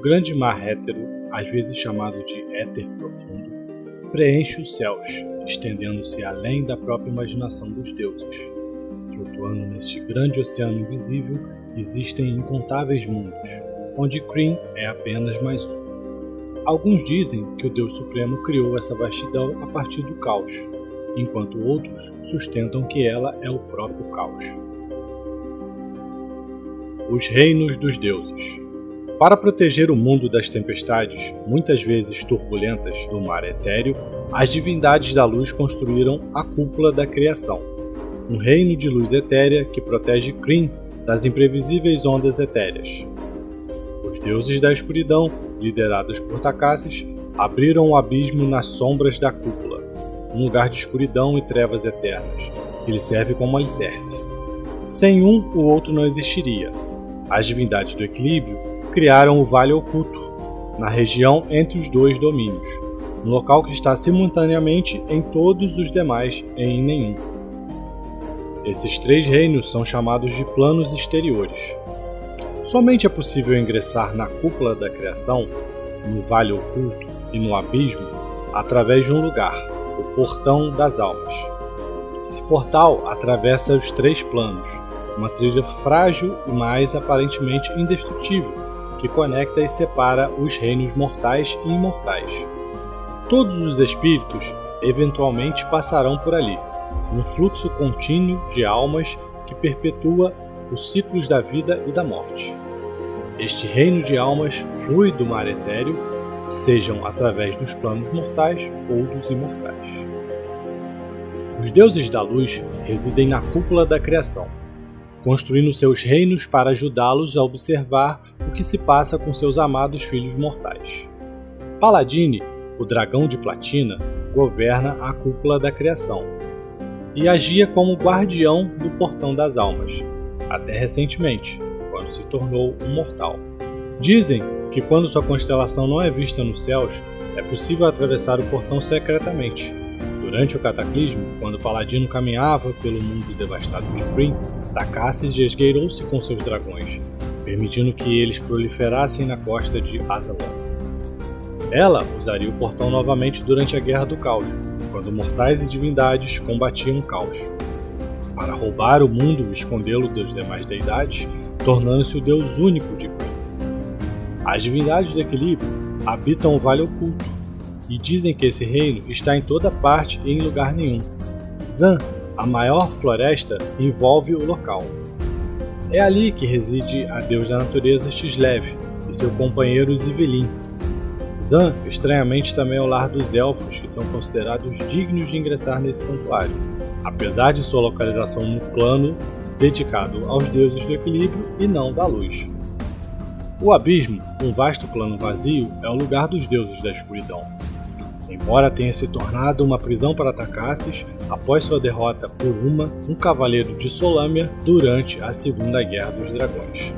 grande mar hétero, às vezes chamado de éter profundo, preenche os céus, estendendo-se além da própria imaginação dos deuses. Flutuando neste grande oceano invisível, existem incontáveis mundos, onde Kryn é apenas mais um. Alguns dizem que o Deus Supremo criou essa vastidão a partir do caos, enquanto outros sustentam que ela é o próprio caos. Os Reinos dos Deuses Para proteger o mundo das tempestades, muitas vezes turbulentas, do mar etéreo, as divindades da luz construíram a cúpula da criação, um reino de luz etérea que protege Kryn das imprevisíveis ondas etéreas. Os deuses da escuridão, liderados por Takassis, abriram o abismo nas sombras da cúpula, um lugar de escuridão e trevas eternas, que lhe serve como alicerce. Sem um, o outro não existiria. As divindades do equilíbrio criaram o Vale Oculto, na região entre os dois domínios, um local que está simultaneamente em todos os demais e em nenhum. Esses três reinos são chamados de planos exteriores. Somente é possível ingressar na cúpula da criação, no Vale Oculto e no Abismo através de um lugar, o Portão das Almas. Esse portal atravessa os três planos, uma trilha frágil e mais aparentemente indestrutível, que conecta e separa os reinos mortais e imortais. Todos os espíritos eventualmente passarão por ali, um fluxo contínuo de almas que perpetua os ciclos da vida e da morte. Este reino de almas flui do mar etéreo, sejam através dos planos mortais ou dos imortais. Os deuses da luz residem na cúpula da criação, construindo seus reinos para ajudá-los a observar o que se passa com seus amados filhos mortais. Paladine, o dragão de platina, governa a cúpula da criação e agia como guardião do portão das almas, até recentemente, quando se tornou um mortal. Dizem que quando sua constelação não é vista nos céus, é possível atravessar o portão secretamente, Durante o cataclismo, quando paladino caminhava pelo mundo devastado de Kryn, Takassis esgueirou-se com seus dragões, permitindo que eles proliferassem na costa de Azalon. Ela usaria o portão novamente durante a Guerra do Caos, quando mortais e divindades combatiam o caos. Para roubar o mundo e escondê-lo das demais deidades, tornando-se o deus único de Kryn. As divindades do equilíbrio habitam o Vale Oculto, e dizem que esse reino está em toda parte e em lugar nenhum. Zan, a maior floresta, envolve o local. É ali que reside a deus da natureza Xlev e seu companheiro Zivelin. Zan, estranhamente, também é o lar dos elfos, que são considerados dignos de ingressar nesse santuário, apesar de sua localização no plano dedicado aos deuses do equilíbrio e não da luz. O abismo, um vasto plano vazio, é o lugar dos deuses da escuridão, embora tenha se tornado uma prisão para Takassis após sua derrota por uma, um cavaleiro de Solâmia durante a Segunda Guerra dos Dragões.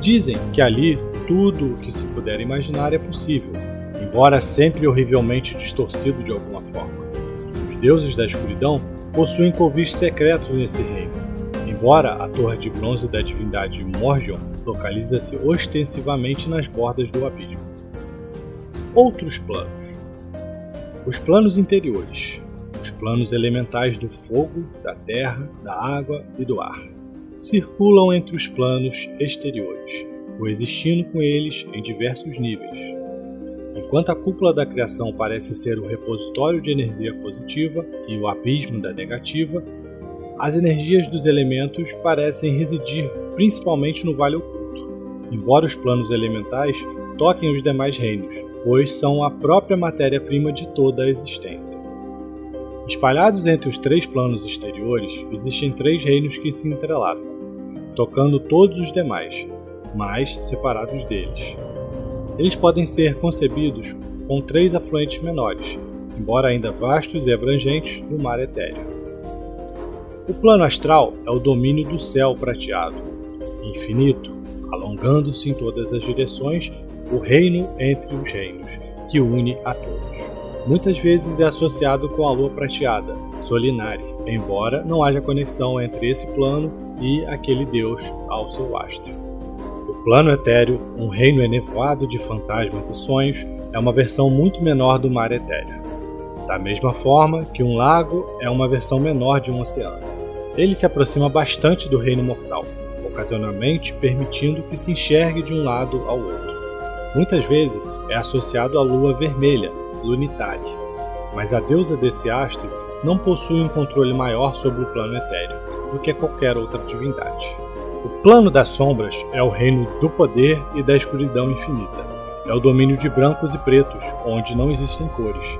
Dizem que ali tudo o que se puder imaginar é possível, embora sempre horrivelmente distorcido de alguma forma. Os deuses da escuridão possuem covis secretos nesse reino, embora a torre de bronze da divindade Morgion localiza-se ostensivamente nas bordas do abismo. Outros planos os planos interiores, os planos elementais do fogo, da terra, da água e do ar, circulam entre os planos exteriores, coexistindo com eles em diversos níveis. Enquanto a cúpula da criação parece ser o repositório de energia positiva e o abismo da negativa, as energias dos elementos parecem residir principalmente no Vale Oculto, embora os planos elementais toquem os demais reinos, pois são a própria matéria-prima de toda a existência. Espalhados entre os três planos exteriores, existem três reinos que se entrelaçam, tocando todos os demais, mas separados deles. Eles podem ser concebidos com três afluentes menores, embora ainda vastos e abrangentes, do mar etéreo. O plano astral é o domínio do céu prateado, infinito, alongando-se em todas as direções o reino entre os reinos, que une a todos. Muitas vezes é associado com a lua prateada, Solinari, embora não haja conexão entre esse plano e aquele deus ao seu astro. O plano etéreo, um reino enevoado de fantasmas e sonhos, é uma versão muito menor do mar etéreo. Da mesma forma que um lago é uma versão menor de um oceano. Ele se aproxima bastante do reino mortal, ocasionalmente permitindo que se enxergue de um lado ao outro. Muitas vezes é associado à lua vermelha, Lunitade, mas a deusa desse astro não possui um controle maior sobre o plano etéreo do que qualquer outra divindade. O plano das sombras é o reino do poder e da escuridão infinita. É o domínio de brancos e pretos, onde não existem cores.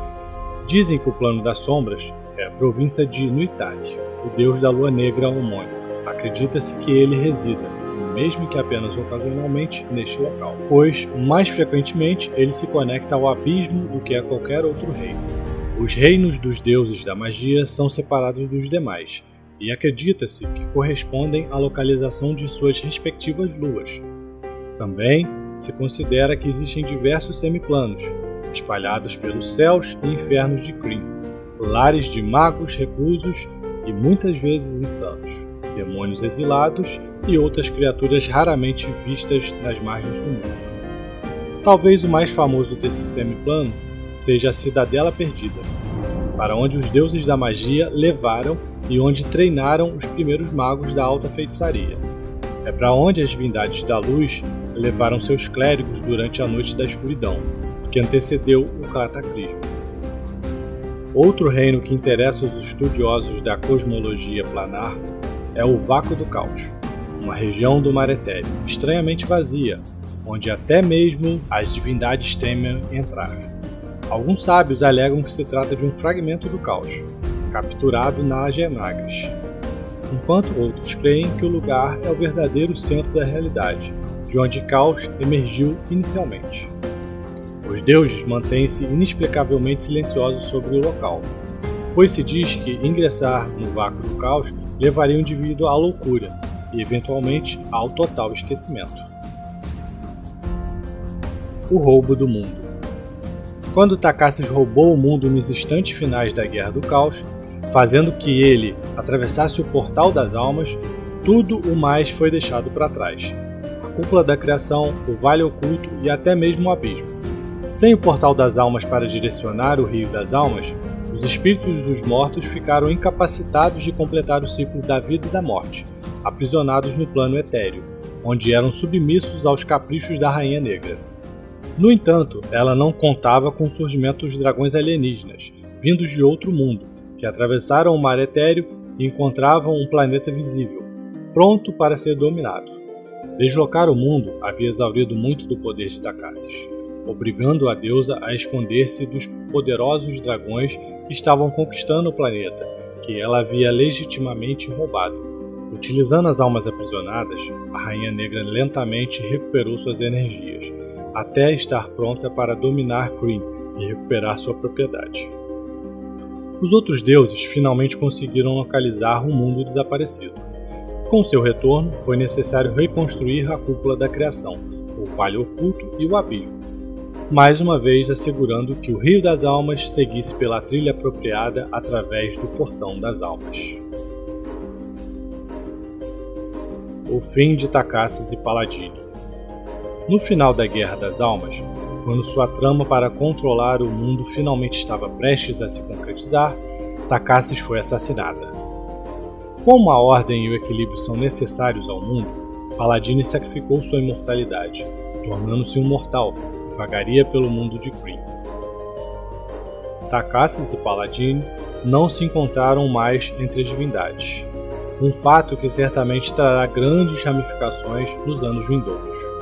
Dizem que o plano das sombras é a província de Nuitade, o deus da lua negra homônimo. Acredita-se que ele resida, mesmo que apenas ocasionalmente, neste local, pois, mais frequentemente, ele se conecta ao abismo do que a qualquer outro reino. Os reinos dos deuses da magia são separados dos demais, e acredita-se que correspondem à localização de suas respectivas luas. Também se considera que existem diversos semiplanos, espalhados pelos céus e infernos de Kryn, lares de magos reclusos e muitas vezes insanos, demônios exilados e outras criaturas raramente vistas nas margens do mundo. Talvez o mais famoso desse semiplano seja a Cidadela Perdida, para onde os deuses da magia levaram e onde treinaram os primeiros magos da alta feitiçaria. É para onde as divindades da luz levaram seus clérigos durante a noite da escuridão, que antecedeu o cataclismo. Outro reino que interessa os estudiosos da cosmologia planar é o Vácuo do Caos, uma região do mar etéreo estranhamente vazia, onde até mesmo as divindades temem entrar. Alguns sábios alegam que se trata de um fragmento do caos, capturado na Genagres, enquanto outros creem que o lugar é o verdadeiro centro da realidade, de onde Caos emergiu inicialmente. Os deuses mantêm-se inexplicavelmente silenciosos sobre o local, pois se diz que ingressar no vácuo do caos levaria o indivíduo à loucura e, eventualmente, ao total esquecimento. O roubo do mundo. Quando Takassis roubou o mundo nos instantes finais da Guerra do Caos, fazendo que ele atravessasse o portal das almas, tudo o mais foi deixado para trás. A cúpula da criação, o vale oculto e até mesmo o abismo. Sem o portal das almas para direcionar o rio das almas, os espíritos dos mortos ficaram incapacitados de completar o ciclo da vida e da morte, aprisionados no plano etéreo, onde eram submissos aos caprichos da Rainha Negra. No entanto, ela não contava com o surgimento dos dragões alienígenas, vindos de outro mundo, que atravessaram o mar etéreo e encontravam um planeta visível, pronto para ser dominado. Deslocar o mundo havia exaurido muito do poder de Takassis, obrigando a deusa a esconder-se dos poderosos dragões que estavam conquistando o planeta, que ela havia legitimamente roubado. Utilizando as almas aprisionadas, a Rainha Negra lentamente recuperou suas energias, até estar pronta para dominar Kryn e recuperar sua propriedade. Os outros deuses finalmente conseguiram localizar o um mundo desaparecido. Com seu retorno, foi necessário reconstruir a cúpula da criação, o Vale Oculto e o Abismo, mais uma vez assegurando que o Rio das Almas seguisse pela trilha apropriada através do Portão das Almas. O fim de Takassis e Paladini No final da Guerra das Almas, quando sua trama para controlar o mundo finalmente estava prestes a se concretizar, Takassis foi assassinada. Como a ordem e o equilíbrio são necessários ao mundo, Paladine sacrificou sua imortalidade, tornando-se um mortal vagaria pelo mundo de Kree. Takassis e Paladine não se encontraram mais entre as divindades, um fato que certamente trará grandes ramificações nos anos vindouros.